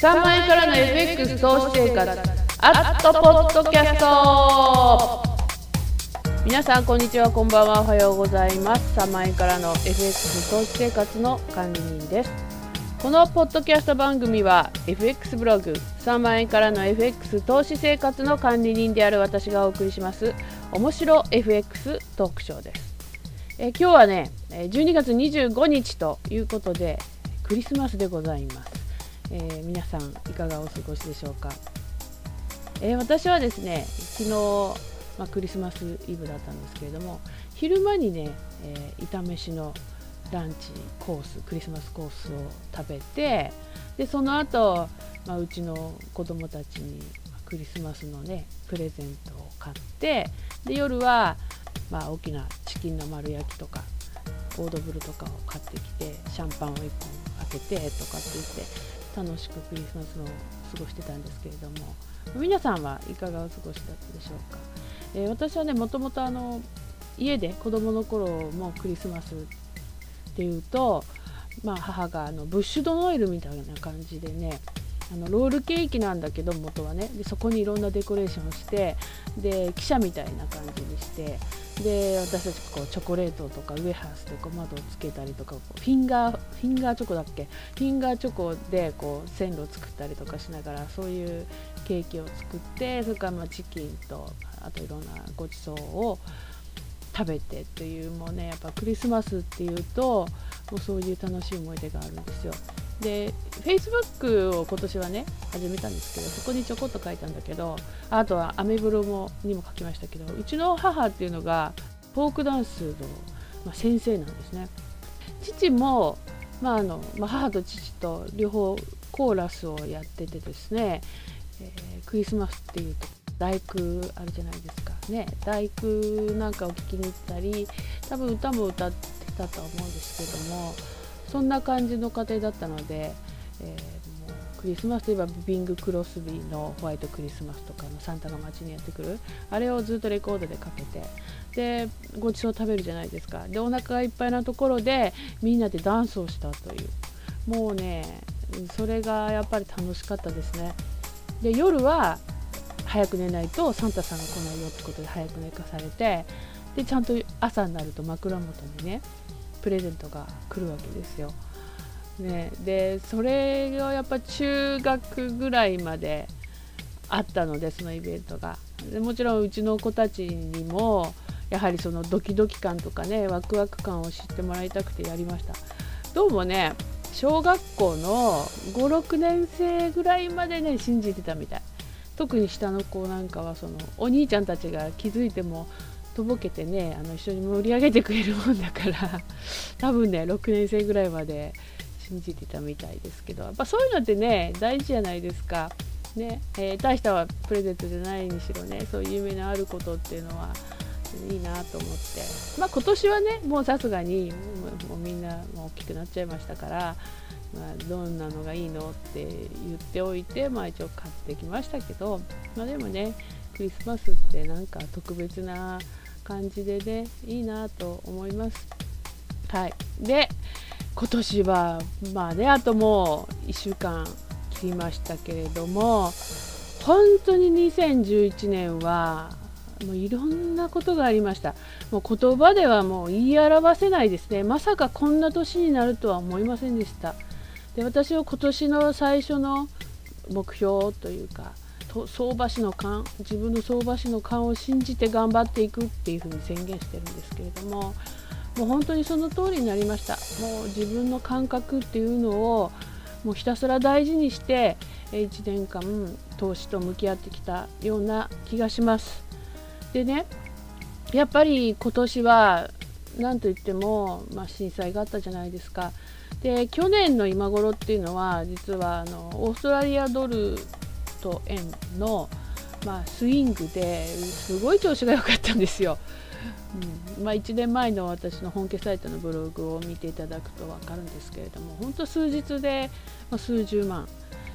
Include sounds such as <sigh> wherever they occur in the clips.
3万円からの FX 投資生活。アットポッドキャスト。皆さんこんにちは。こんばんは。おはようございます。3万円からの FX 投資生活の管理人です。このポッドキャスト番組は FX ブログ3万円からの FX 投資生活の管理人である私がお送りします面白 FX トークショーです。え今日はね12月25日ということでクリスマスでございます。えー、皆さんいかがお過ごしでしょうか、えー、私はですね昨日、まあ、クリスマスイブだったんですけれども昼間にね、えー、炒飯のランチコースクリスマスコースを食べてでその後、まあ、うちの子供たちにクリスマスのねプレゼントを買ってで夜は、まあ、大きなチキンの丸焼きとかオードブルとかを買ってきてシャンパンを1本開けてとかって言って楽しくクリスマスを過ごしてたんですけれども。皆さんはいかがお過ごしだったでしょうか、えー、私はねもともとあの家で子供の頃もクリスマスっていうと、まあ、母があのブッシュドノエルみたいな感じでねあのロールケーキなんだけど元はね。でそこにいろんなデコレーションをしてで汽車みたいな感じにしてで私たちこうチョコレートとかウエハースとか窓をつけたりとかフィンガーフィンガーチョコだっけ？フィンガーチョコでこう線路を作ったりとかしながらそういうケーキを作ってそれからまチキンとあといろんなごちそうを食べてっていうもうねやっぱクリスマスっていうともうそういう楽しい思い出があるんですよ。で Facebook を今年はね始めたんですけどそこにちょこっと書いたんだけどあとはアメブロもにも書きましたけどうちの母っていうのがフォークダンスの、ま、先生なんですね。父も、まああのまあ、母と父と両方コーラスをやっててですね、えー、クリスマスっていうと大工あるじゃないですか。ね大工なんかを聴きに行ったり多分歌も歌ってたと思うんですけどもそんな感じの家庭だったので、えー、もうクリスマスといえばビング・クロスビーのホワイトクリスマスとかのサンタが街にやってくる。あれをずっとレコードでかけてでごちそう食べるじゃないですか。でお腹がいっぱいなところでみんなでダンスをしたという。もうねそれがやっぱり楽しかったですね。で夜は早く寝ないとサンタさんが来ないよってことで早く寝かされてでちゃんと朝になると枕元にねプレゼントが来るわけですよ。ね、でそれがやっぱ中学ぐらいまであったのでそのイベントが。でもちろんうちの子たちにもやはりそのドキドキ感とかねワクワク感を知ってもらいたくてやりました。どうもね小学校の56年生ぐらいまでね信じてたみたい。特に下の子なんかはそのお兄ちゃんたちが気づいてもとぼけてねあの一緒に盛り上げてくれるもんだから多分ね6年生ぐらいまで信じてたみたいですけどやっぱそういうのってね大事じゃないですか。ねえー、大したプレゼントじゃないにしろねそういう夢のあることっていうのはいいなと思ってまあ今年はねもうさすがにもうみんなもう大きくなっちゃいましたから、まあ、どんなのがいいのって言っておいて、まあ、一応買ってきましたけど、まあ、でもねクリスマスってなんか特別な感じでねいいなと思います。はい、で今年はまあねあともう1週間切りましたけれども本当に2011年はもういろんなことがありました。もう言葉ではもう言い表せないですね。まさかこんな年になるとは思いませんでした。で私は今年の最初の目標というか相場師の勘自分の相場師の勘を信じて頑張っていくっていうふうに宣言してるんですけれどももう本当にその通りになりました。もう自分の感覚っていうのをもうひたすら大事にして1年間投資と向き合ってきたような気がします。でねやっぱり今年は何といっても、まあ、震災があったじゃないですか。で去年の今頃っていうのは実はあのオーストラリアドルと円の、まあ、スイングですごい調子が良かったんですよ。うんまあ、1年前の私の本家サイトのブログを見ていただくと分かるんですけれども本当数日で、ま、数十万、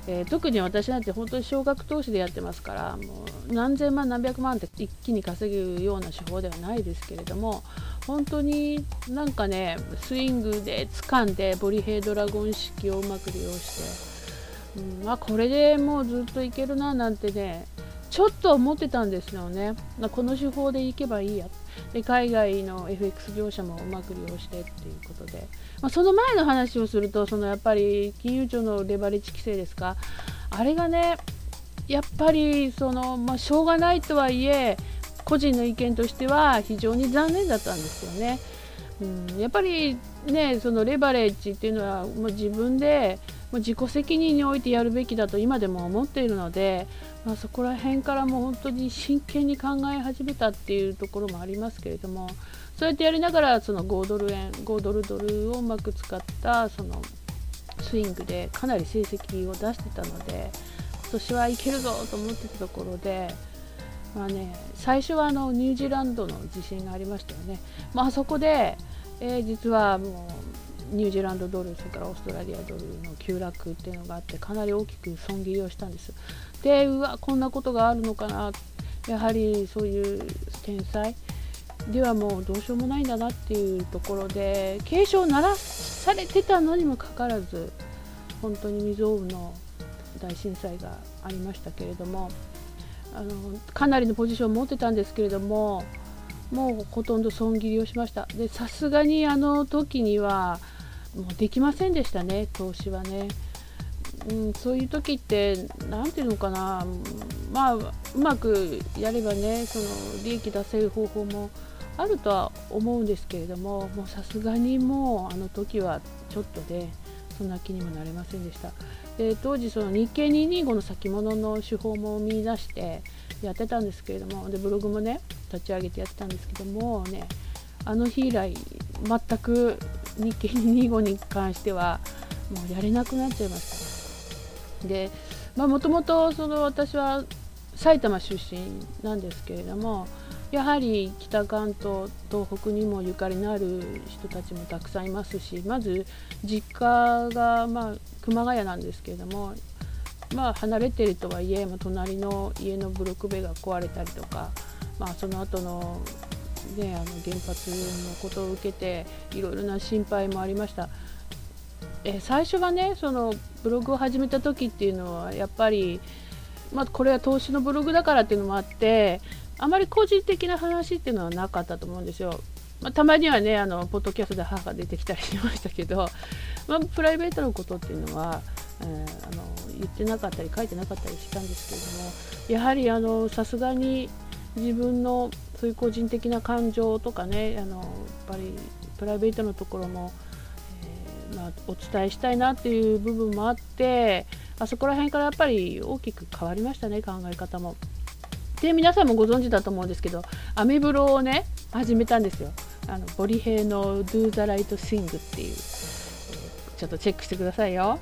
えー、特に私なんて本当に少額投資でやってますからもう何千万何百万って一気に稼ぐような手法ではないですけれども本当になんかねスイングで掴んでボリヘイドラゴン式をうまく利用してうん。あ、これでもうずっといけるななんてねちょっと思ってたんですよね、まあ、この手法でいけばいいや。で海外の FX 業者もうまく利用してっていうことで、まあ、その前の話をするとそのやっぱり金融庁のレバレッジ規制ですか。あれがねやっぱりその、まあ、しょうがないとはいえ個人の意見としては非常に残念だったんですよね。うん、やっぱりねそのレバレッジっていうのはもう自分でもう自己責任においてやるべきだと今でも思っているので、まあ、そこら辺からも本当に真剣に考え始めたっていうところもありますけれどもそうやってやりながらその5ドル円5ドルドルをうまく使ったそのスイングでかなり成績を出してたので今年はいけるぞと思ってたところで。まあね、最初はあのニュージーランドの地震がありましたよね、まあそこで、えー、実はもうニュージーランドドルそれからオーストラリアドルの急落っていうのがあってかなり大きく損切りをしたんです。でうわこんなことがあるのかな。やはりそういう天才ではもうどうしようもないんだなっていうところで警鐘を鳴らされてたのにもかかわらず本当に未曾有の大震災がありましたけれどもあのかなりのポジションを持ってたんですけれどももうほとんど損切りをしました。でさすがにあの時にはもうできませんでしたね投資はね、うん、そういう時って何ていうのかなまあうまくやればねその利益出せる方法もあるとは思うんですけれどももうさすがにもうあの時はちょっとでそんな気にもなれませんでした。で当時その日経225の先物の手法も見出してやってたんですけれどもでブログもね立ち上げてやってたんですけどもねあの日以来全く日経225に関してはもうやれなくなっちゃいました。でもともと私は埼玉出身なんですけれどもやはり北関東東北にもゆかりのある人たちもたくさんいますしまず実家が、まあ、熊谷なんですけれども、まあ、離れてるとはいえ、まあ、隣の家のブロック塀が壊れたりとか、まあ、その後のね、あの原発のことを受けていろいろな心配もありました。え最初はねそのブログを始めた時っていうのはやっぱり、まあ、これは投資のブログだからっていうのもあってあまり個人的な話っていうのはなかったと思うんですよ。まあ、たまにはねあのポッドキャストで母が出てきたりしましたけど、まあ、プライベートのことっていうのは、えー、あの言ってなかったり書いてなかったりしたんですけれどもやはりあのさすがに自分のそういう個人的な感情とかねあのやっぱりプライベートのところも、えー、まあ、お伝えしたいなっていう部分もあってあそこら辺からやっぱり大きく変わりましたね考え方も。で皆さんもご存知だと思うんですけどアメブロをね始めたんですよあのボリヘイの Do the Right Thing っていうちょっとチェックしてくださいよ。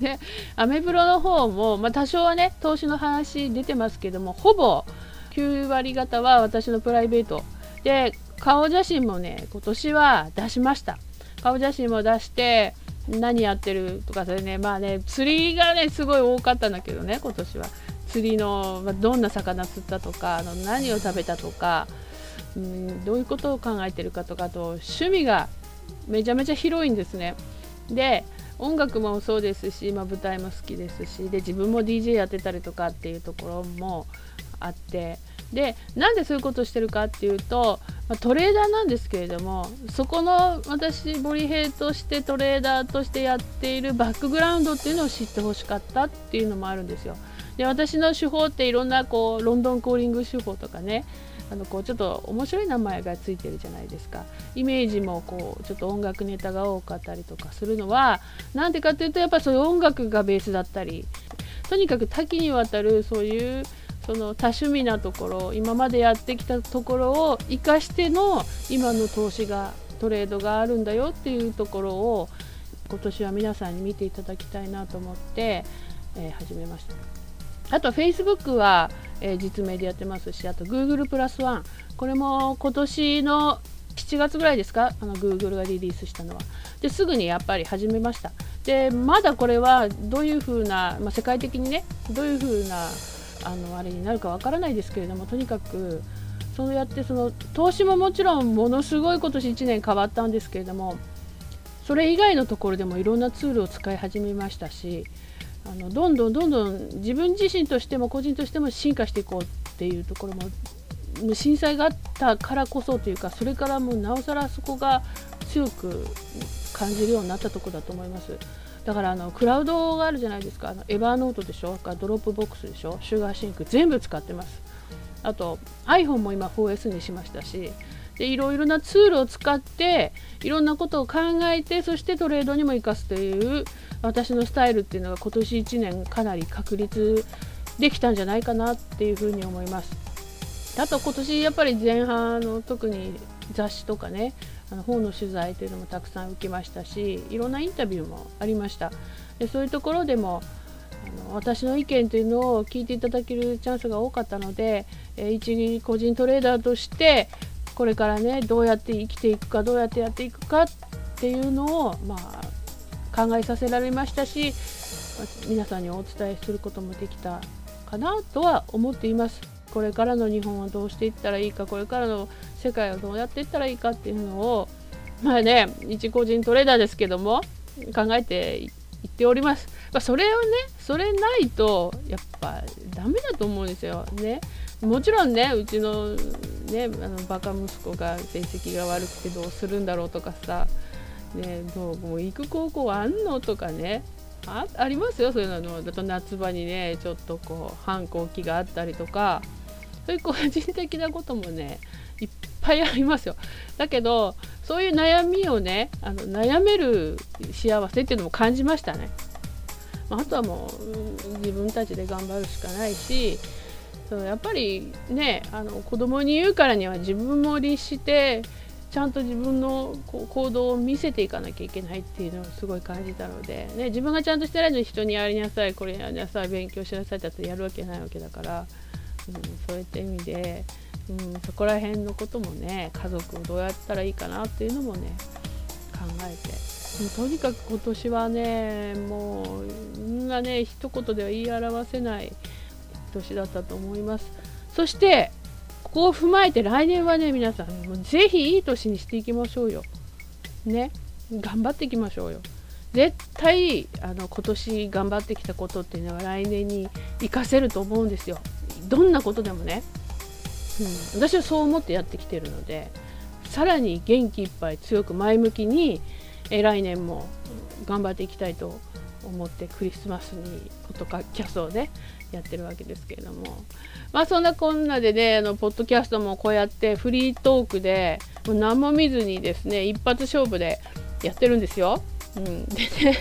でアメブロの方も、まあ、多少はね投資の話出てますけどもほぼ9割方は私のプライベート。で顔写真もね今年は出しました。顔写真も出して何やってるとかそれねまあね釣りがねすごい多かったんだけどね今年は。釣りの、まあ、どんな魚釣ったとかあの何を食べたとか、うん、どういうことを考えてるかとかあと趣味がめちゃめちゃ広いんですね。で音楽もそうですし、まあ、舞台も好きですしで自分も DJ やってたりとかっていうところもあってでなんでそういうことをしてるかっていうと、トレーダーなんですけれどもそこの私ボリヘイとしてトレーダーとしてやっているバックグラウンドっていうのを知ってほしかったっていうのもあるんですよ。で私の手法っていろんなこうロンドンコーリング手法とかねあのこうちょっと面白い名前がついてるじゃないですかイメージもこうちょっと音楽ネタが多かったりとかするのはなんでかっていうとやっぱそういう音楽がベースだったりとにかく多岐にわたるそういうその多趣味なところ今までやってきたところを生かしての今の投資がトレードがあるんだよっていうところを今年は皆さんに見ていただきたいなと思って、えー、始めました。あと Facebook は、えー、実名でやってますしあと Google プラスワンこれも今年の7月ぐらいですか？あの Google がリリースしたのは。ですぐにやっぱり始めました。でまだこれはどういうふうな、まあ、世界的にねどういうふうなあのあれになるかわからないですけれどもとにかくそうやってその投資ももちろんものすごい今年1年変わったんですけれどもそれ以外のところでもいろんなツールを使い始めましたしあのどんどんどんどん自分自身としても個人としても進化していこうっていうところも震災があったからこそというかそれからもうなおさらそこが強く感じるようになったところだと思います。だからあのクラウドがあるじゃないですか。あのエバーノートでしょ。ドロップボックスでしょ。シュガーシンク。全部使ってます。あと iPhone も今 4S にしましたし。でいろいろなツールを使っていろんなことを考えてそしてトレードにも生かすという私のスタイルっていうのが今年1年かなり確立できたんじゃないかなっていうふうに思います。あと今年やっぱり前半の特に雑誌とかねあの本の取材というのもたくさん受けましたしいろんなインタビューもありましたでそういうところでもあの私の意見というのを聞いていただけるチャンスが多かったので、え一個人トレーダーとしてこれからねどうやって生きていくかどうやってやっていくかっていうのを、まあ、考えさせられましたし皆さんにお伝えすることもできたかなとは思っています。これからの日本はどうしていったらいいかこれからの世界をどうやっていったらいいかっていうのをまあね一個人トレーダーですけども考えていっております。まあ、それをねそれないとやっぱダメだと思うんですよね。もちろんねうちのねあのバカ息子が成績が悪くてどうするんだろうとかさねどうもう行く高校あんのとかねあありますよそういうのだと夏場にねちょっとこう反抗期があったりとかそういう個人的なこともねいっぱいありますよ。だけどそういう悩みをねあの悩める幸せっていうのも感じましたね、あ、とはもう自分たちで頑張るしかないしそうやっぱりねあの子供に言うからには自分も律してちゃんと自分の行動を見せていかなきゃいけないっていうのをすごい感じたので、ね、自分がちゃんとしてないのに人にやりなさいこれやりなさい勉強しなさいってやってやるわけないわけだから、うん、そういった意味で、うん、そこら辺のこともね家族をどうやったらいいかなっていうのもね考えてとにかく今年はねもうみんなね一言では言い表せない年だったと思います。そしてここを踏まえて来年はね皆さんもうぜひいい年にしていきましょうよ。ね頑張っていきましょうよ。絶対あの今年頑張ってきたことっていうのは来年に活かせると思うんですよ。どんなことでもね、うん、私はそう思ってやってきてるのでさらに元気いっぱい強く前向きにえ来年も頑張っていきたいと思ってクリスマスにとかキャストをねやってるわけですけれども。まあそんなこんなでねあのポッドキャストもこうやってフリートークでもう何も見ずにですね一発勝負でやってるんですよ。うん、でね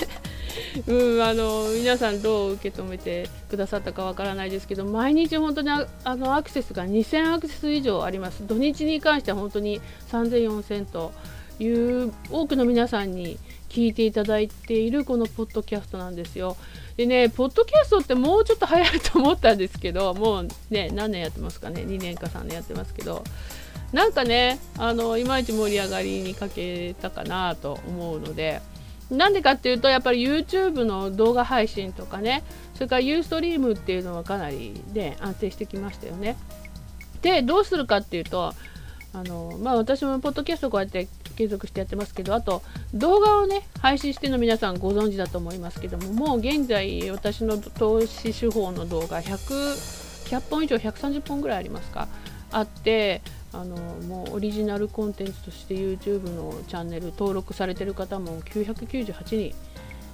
うん、あの皆さんどう受け止めてくださったかわからないですけど毎日本当にあのアクセスが2000アクセス以上あります。土日に関しては本当に3000、4000という多くの皆さんに聞いていただいているこのポッドキャストなんですよ。でね、ポッドキャストってもうちょっと流行ると思ったんですけど、もうね、何年やってますかね、2年か3年やってますけど、なんかね、あのいまいち盛り上がりに欠けたかなと思うので、なんでかっていうと、やっぱり YouTube の動画配信とかね、それから Ustream っていうのはかなりね、安定してきましたよね。で、どうするかっていうと、あのまあ、私もポッドキャストこうやって継続してやってますけどあと動画をね配信しての皆さんご存知だと思いますけどももう現在私の投資手法の動画100 100本以上130本ぐらいありますか？あってあのもうオリジナルコンテンツとして YouTube のチャンネル登録されてる方も998人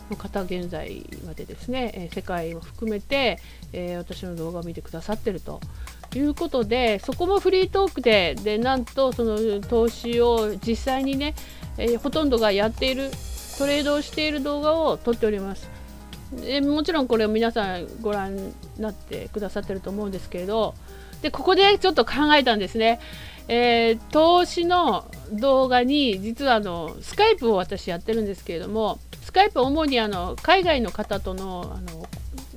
の方現在までですね、え世界を含めて、えー、私の動画を見てくださってるということでそこもフリートークででなんとその投資を実際にね、えー、ほとんどがやっているトレードをしている動画を撮っております。でもちろんこれを皆さんご覧になってくださってると思うんですけれどでここでちょっと考えたんですね、えー、投資の動画に実はあのスカイプを私やってるんですけれどもスカイプは主にあの海外の方とのあの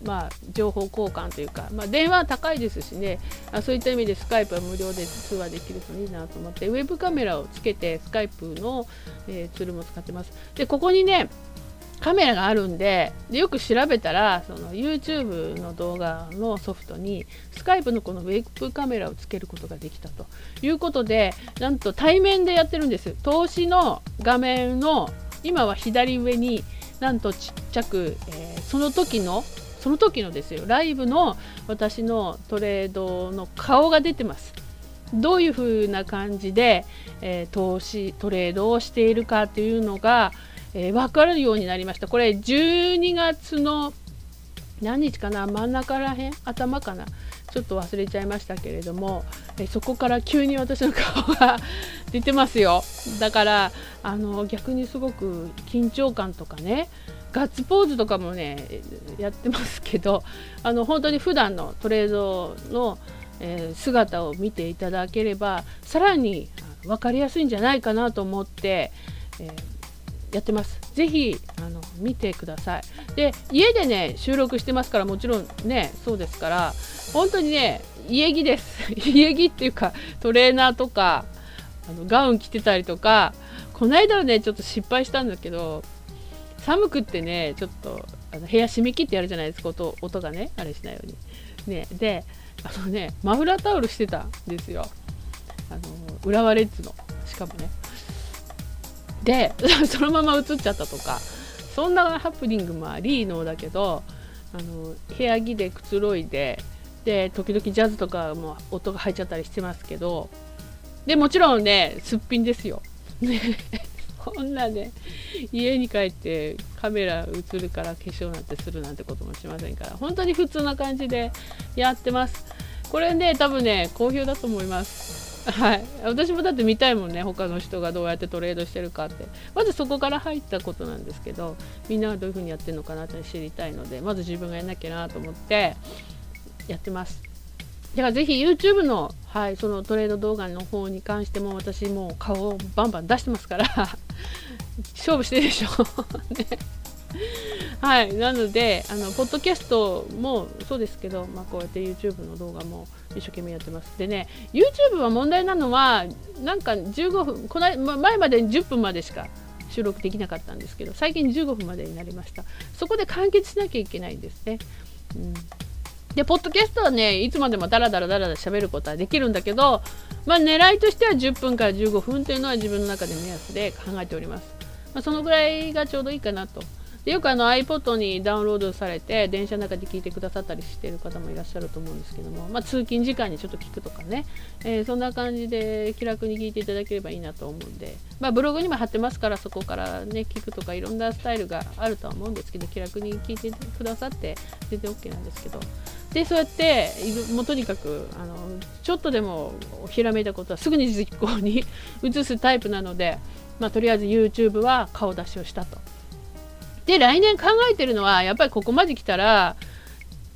まあ、情報交換というか、まあ、電話は高いですしね。あそういった意味でスカイプは無料で通話できるといいなと思ってウェブカメラをつけてスカイプの、えー、ツールも使ってます。でここにねカメラがあるんででよく調べたらその YouTube の動画のソフトにスカイプのこのウェブカメラをつけることができたと。いうことでなんと対面でやってるんです。投資の画面の今は左上になんとちっちゃく、えーその時のその時のですよ。ライブの私のトレードの顔が出てます。どういう風な感じで、えー、投資トレードをしているかというのが、えー、分かるようになりました。これ12月の何日かな？真ん中らへん？頭かな？ちょっと忘れちゃいましたけれどもえそこから急に私の顔が出てますよ。だからあの逆にすごく緊張感とかねガッツポーズとかもねやってますけどあの本当に普段のトレードの、え、姿を見ていただければさらに分かりやすいんじゃないかなと思って、えー、やってます。ぜひあの見てください。で家でね収録してますからもちろんねそうですから本当にね家着です <laughs> 家着っていうかトレーナーとかあのガウン着てたりとかこの間はねちょっと失敗したんだけど寒くってねちょっとあの部屋閉め切ってやるじゃないですか音音がねあれしないように。ね、であのねマフラータオルしてたんですよあの浦和レッズのしかもねで <laughs> そのまま映っちゃったとかそんなハプニングもありのだけどあの部屋着でくつろいでで時々ジャズとかも音が入っちゃったりしてますけどでもちろんねすっぴんですよ。ね <laughs> こんなね家に帰ってカメラ映るから化粧なんてするなんてこともしませんから本当に普通な感じでやってますこれね多分ね好評だと思いますはい。私もだって見たいもんね。他の人がどうやってトレードしてるかって。まずそこから入ったことなんですけどみんなはどういう風にやってるのかなって知りたいのでまず自分がやんなきゃなと思ってやってます。だからぜひ YouTube の,、はい、そのトレード動画の方に関しても私もう顔をバンバン出してますから <laughs> 勝負してるでしょ <laughs> ね。<laughs> はい、なのであのポッドキャストもそうですけど、まあ、こうやって YouTube の動画も一生懸命やってます。でね YouTube は問題なのはなんか15分この前までに10分までしか収録できなかったんですけど最近15分までになりました。そこで完結しなきゃいけないんですね、うん。で、ポッドキャストはね、いつまでもダラダラダラダラ喋ることはできるんだけど、まあ、狙いとしては10分から15分というのは自分の中で目安で考えております。まあ、そのぐらいがちょうどいいかなとでよくあの iPod にダウンロードされて電車の中で聞いてくださったりしている方もいらっしゃると思うんですけども、まあ、通勤時間にちょっと聞くとかね、えー、そんな感じで気楽に聞いていただければいいなと思うんで、まあ、ブログにも貼ってますからそこからね聞くとかいろんなスタイルがあるとは思うんですけど気楽に聞いてくださって全然 OK なんですけど。でそうやってもうとにかくあのちょっとでもひらめいたことはすぐに実行に <laughs> 移すタイプなので、まあ、とりあえず YouTube は顔出しをしたと。で来年考えてるのはやっぱりここまで来たら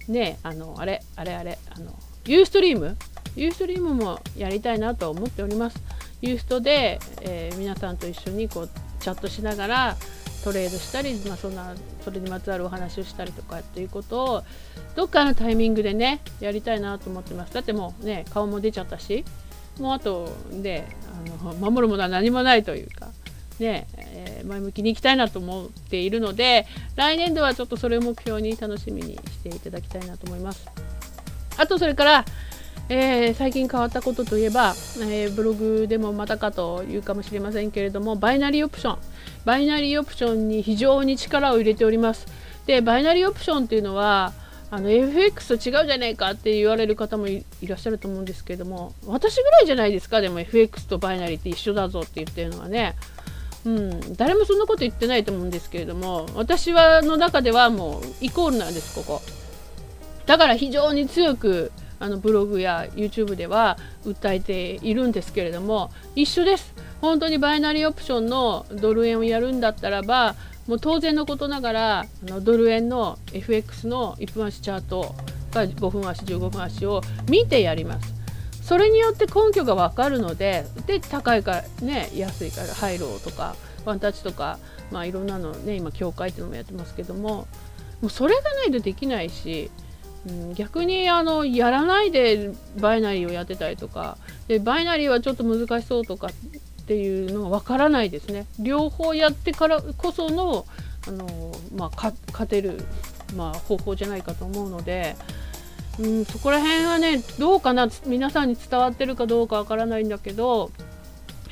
ねあのあれあれあれあのユーストリームユーストリームもやりたいなと思っております。ユーストで、えー、皆さんと一緒にこうチャットしながらトレードしたり、まあ、そんなそれにまつわるお話をしたりとかっていうことをどっかのタイミングでねやりたいなと思ってます。だってもうね顔も出ちゃったしもうあとであの守るものは何もないというか。ね、えー、前向きにいきたいなと思っているので来年度はちょっとそれを目標に楽しみにしていただきたいなと思います。あとそれから、えー、最近変わったことといえば、えー、ブログでもまたかというかもしれませんけれどもバイナリーオプション。バイナリーオプションに非常に力を入れております。でバイナリーオプションっていうのはあの FX と違うじゃねえかって言われる方もいらっしゃると思うんですけれども私ぐらいじゃないですか？でも FX とバイナリーって一緒だぞって言ってるのはね。うん、誰もそんなこと言ってないと思うんですけれども私はの中ではもうイコールなんですここ。だから非常に強くあのブログや YouTube では訴えているんですけれども一緒です。本当にバイナリーオプションのドル円をやるんだったらばもう当然のことながらあのドル円の FX の1分足チャートが5分足15分足を見てやります。それによって根拠が分かるのでで高いからね安いからハイローとかワンタッチとか、まあ、いろんなのね今協会っていうのもやってますけどももうそれがないとできないし、うん、逆にあのやらないでバイナリーをやってたりとかでバイナリーはちょっと難しそうとかっていうのが分からないですね両方やってからこそのあの、まあ、勝てる、まあ、方法じゃないかと思うので。うん、そこら辺はねどうかな皆さんに伝わってるかどうかわからないんだけど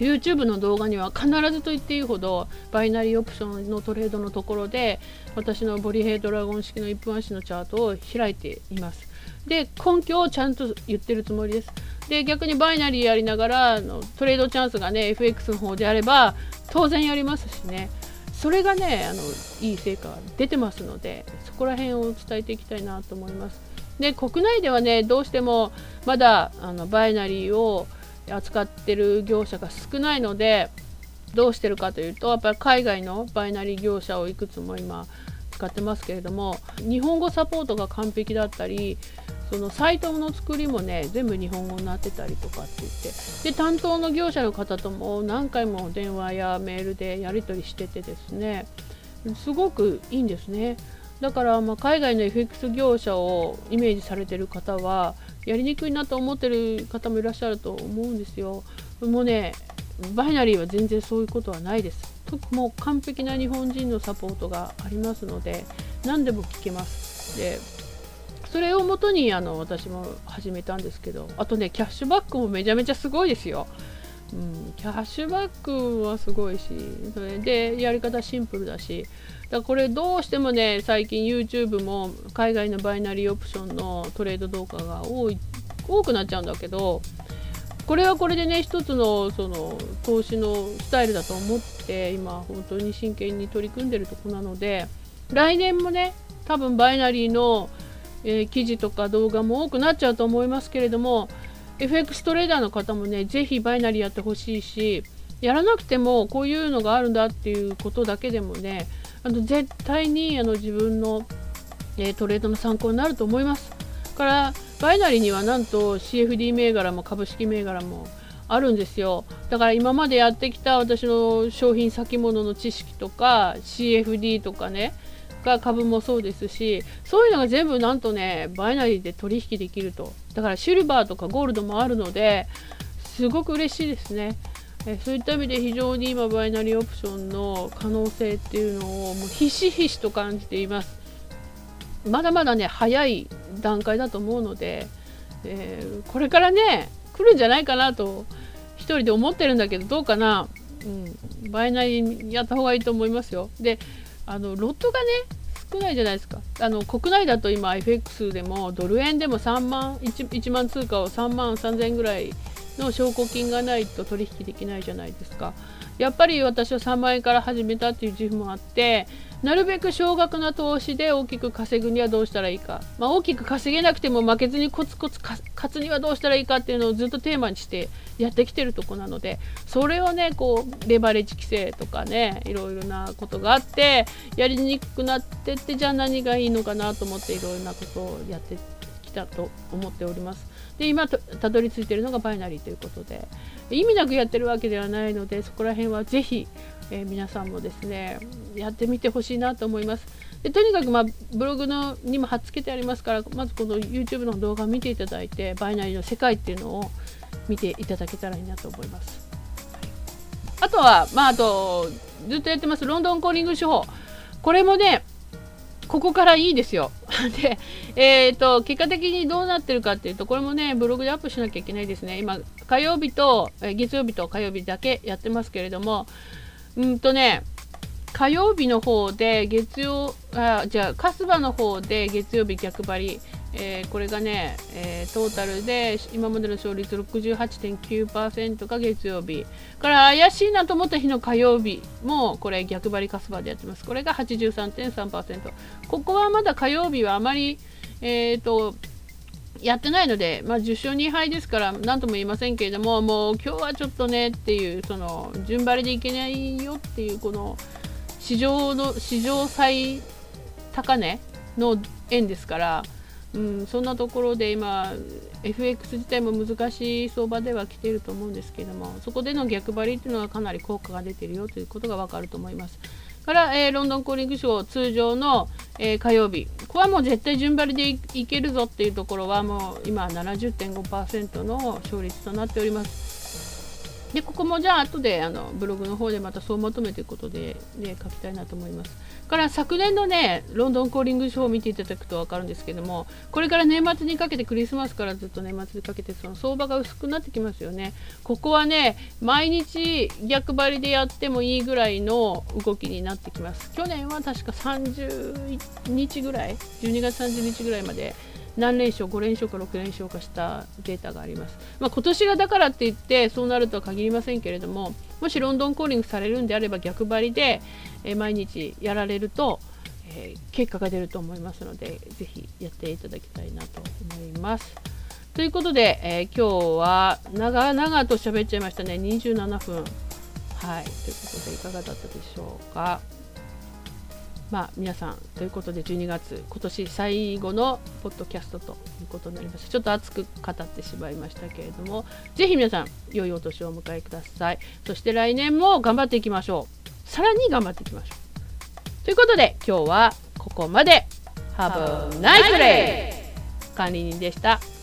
YouTube の動画には必ずと言っていいほどバイナリーオプションのトレードのところで私のボリヘイドラゴン式の1分足のチャートを開いています。で根拠をちゃんと言ってるつもりです。で逆にバイナリーやりながらのトレードチャンスがね FX の方であれば当然やりますしねそれがねあのいい成果が出てますのでそこら辺を伝えていきたいなと思います。で国内ではねどうしてもまだあのバイナリーを扱ってる業者が少ないのでどうしてるかというとやっぱり海外のバイナリー業者をいくつも今使ってますけれども日本語サポートが完璧だったりそのサイトの作りもね全部日本語になってたりとかって言ってで担当の業者の方とも何回も電話やメールでやり取りしててですねすごくいいんですね。だからま海外の FX 業者をイメージされてる方はやりにくいなと思ってる方もいらっしゃると思うんですよ。もうねバイナリーは全然そういうことはないです。もう完璧な日本人のサポートがありますので何でも聞けます。でそれをもとにあの私も始めたんですけどあとねキャッシュバックもめちゃめちゃすごいですよ。うん、キャッシュバックはすごいしそれでやり方シンプルだしだこれどうしてもね最近 YouTube も海外のバイナリーオプションのトレード動画が多い多くなっちゃうんだけどこれはこれでね一つのその投資のスタイルだと思って今本当に真剣に取り組んでるとこなので来年もね多分バイナリーの、えー、記事とか動画も多くなっちゃうと思いますけれども FX トレーダーの方もね是非バイナリーやってほしいしやらなくてもこういうのがあるんだっていうことだけでもねあの絶対にあの自分の、えー、トレードの参考になると思います。からバイナリーにはなんと CFD 銘柄も株式銘柄もあるんですよだから今までやってきた私の商品先物の知識とか CFD とかねが株もそうですしそういうのが全部なんとねバイナリーで取引できると。だからシルバーとかゴールドもあるのですごく嬉しいですね。えそういった意味で非常に今バイナリーオプションの可能性っていうのをもうひしひしと感じています。まだまだね早い段階だと思うので、えー、これからね来るんじゃないかなと1人で思ってるんだけどどうかな、うん、バイナリーやった方がいいと思いますよ。であのロットがね少ないじゃないですかあの国内だと今 FX でもドル円でも3万 1, 1万通貨を3万3000円ぐらいの証拠金がないと取引できないじゃないですか。やっぱり私は3万円から始めたっていう自負もあってなるべく少額な投資で大きく稼ぐにはどうしたらいいか、まあ、大きく稼げなくても負けずにコツコツ勝つにはどうしたらいいかっていうのをずっとテーマにしてやってきてるとこなのでそれをねこうレバレッジ規制とかねいろいろなことがあってやりにくくなってってじゃあ何がいいのかなと思っていろいろなことをやってきたと思っております。で今たどり着いているのがバイナリーということで意味なくやってるわけではないのでそこら辺はぜひ、えー、皆さんもですねやってみてほしいなと思います。でとにかく、まあ、ブログのにも貼っつけてありますからまずこの YouTube の動画を見ていただいてバイナリーの世界っていうのを見ていただけたらいいなと思います。あとは、まあ、あとずっとやってますロンドンコーリング手法これもねここからいいですよ。<laughs> で、えーと、結果的にどうなってるかっていうとこれもねブログでアップしなきゃいけないですね。今火曜日と、え月曜日と火曜日だけやってますけれどもうんとね火曜日の方で月曜あじゃあ春日の方で月曜日逆張りえー、これがね、えー、トータルで今までの勝率68.9%が月曜日。から怪しいなと思った日の火曜日もこれ逆張りカスバでやってます。これが83.3%ここはまだ火曜日はあまりえーとやってないので、まあ、10勝2敗ですから何とも言いませんけれどももう今日はちょっとねっていうその順張りでいけないよっていうこの市場の史上最高値の円ですからうん、そんなところで今 FX 自体も難しい相場では来ていると思うんですけどもそこでの逆張りというのはかなり効果が出ているよということが分かると思います。から、えー、ロンドンコーリングショー通常の、えー、火曜日ここはもう絶対順張りでいけるぞっていうところはもう今70.5%の勝率となっております。でここもじゃあ後であのブログの方でまたそうまとめていくことで、ね、書きたいなと思います。から昨年のねロンドンコーリングショーを見ていただくと分かるんですけどもこれから年末にかけてクリスマスからずっと年末にかけてその相場が薄くなってきますよね。ここはね毎日逆張りでやってもいいぐらいの動きになってきます。去年は確か30日ぐらい12月30日ぐらいまで何連勝5連勝か6連勝かしたデータがあります、まあ、今年がだからって言ってそうなるとは限りませんけれどももしロンドンコーリングされるんであれば逆張りで、え、毎日やられると、え、結果が出ると思いますのでぜひやっていただきたいなと思います。ということで、えー、今日は長々と喋っちゃいましたね27分。はいということでいかがだったでしょうか？まあ、皆さんということで12月今年最後のポッドキャストということになりました。ちょっと熱く語ってしまいましたけれどもぜひ皆さん良いお年をお迎えください。そして来年も頑張っていきましょう。さらに頑張っていきましょう。ということで今日はここまで。Have a nice day! 管理人でした。